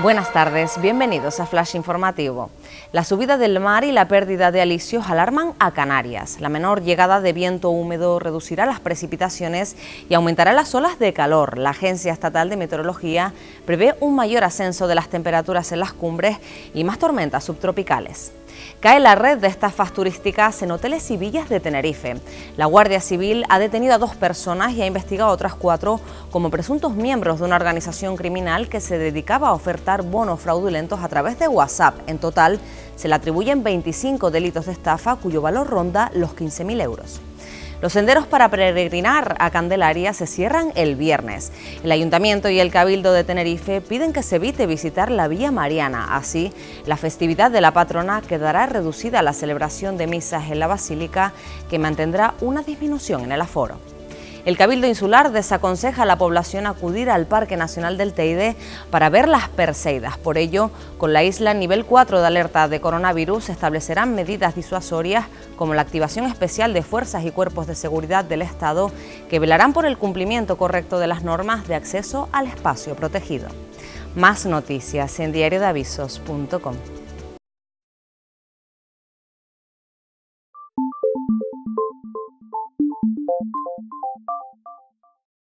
Buenas tardes, bienvenidos a Flash Informativo. La subida del mar y la pérdida de alicios alarman a Canarias. La menor llegada de viento húmedo reducirá las precipitaciones y aumentará las olas de calor. La Agencia Estatal de Meteorología prevé un mayor ascenso de las temperaturas en las cumbres y más tormentas subtropicales. Cae la red de estafas turísticas en hoteles y villas de Tenerife. La Guardia Civil ha detenido a dos personas y ha investigado a otras cuatro como presuntos miembros de una organización criminal que se dedicaba a ofertar bonos fraudulentos a través de WhatsApp. En total, se le atribuyen 25 delitos de estafa cuyo valor ronda los 15.000 euros. Los senderos para peregrinar a Candelaria se cierran el viernes. El Ayuntamiento y el Cabildo de Tenerife piden que se evite visitar la Vía Mariana. Así, la festividad de la patrona quedará reducida a la celebración de misas en la Basílica, que mantendrá una disminución en el aforo. El Cabildo Insular desaconseja a la población acudir al Parque Nacional del Teide para ver las Perseidas. Por ello, con la isla nivel 4 de alerta de coronavirus se establecerán medidas disuasorias como la activación especial de fuerzas y cuerpos de seguridad del Estado que velarán por el cumplimiento correcto de las normas de acceso al espacio protegido. Más noticias en diariodeavisos.com.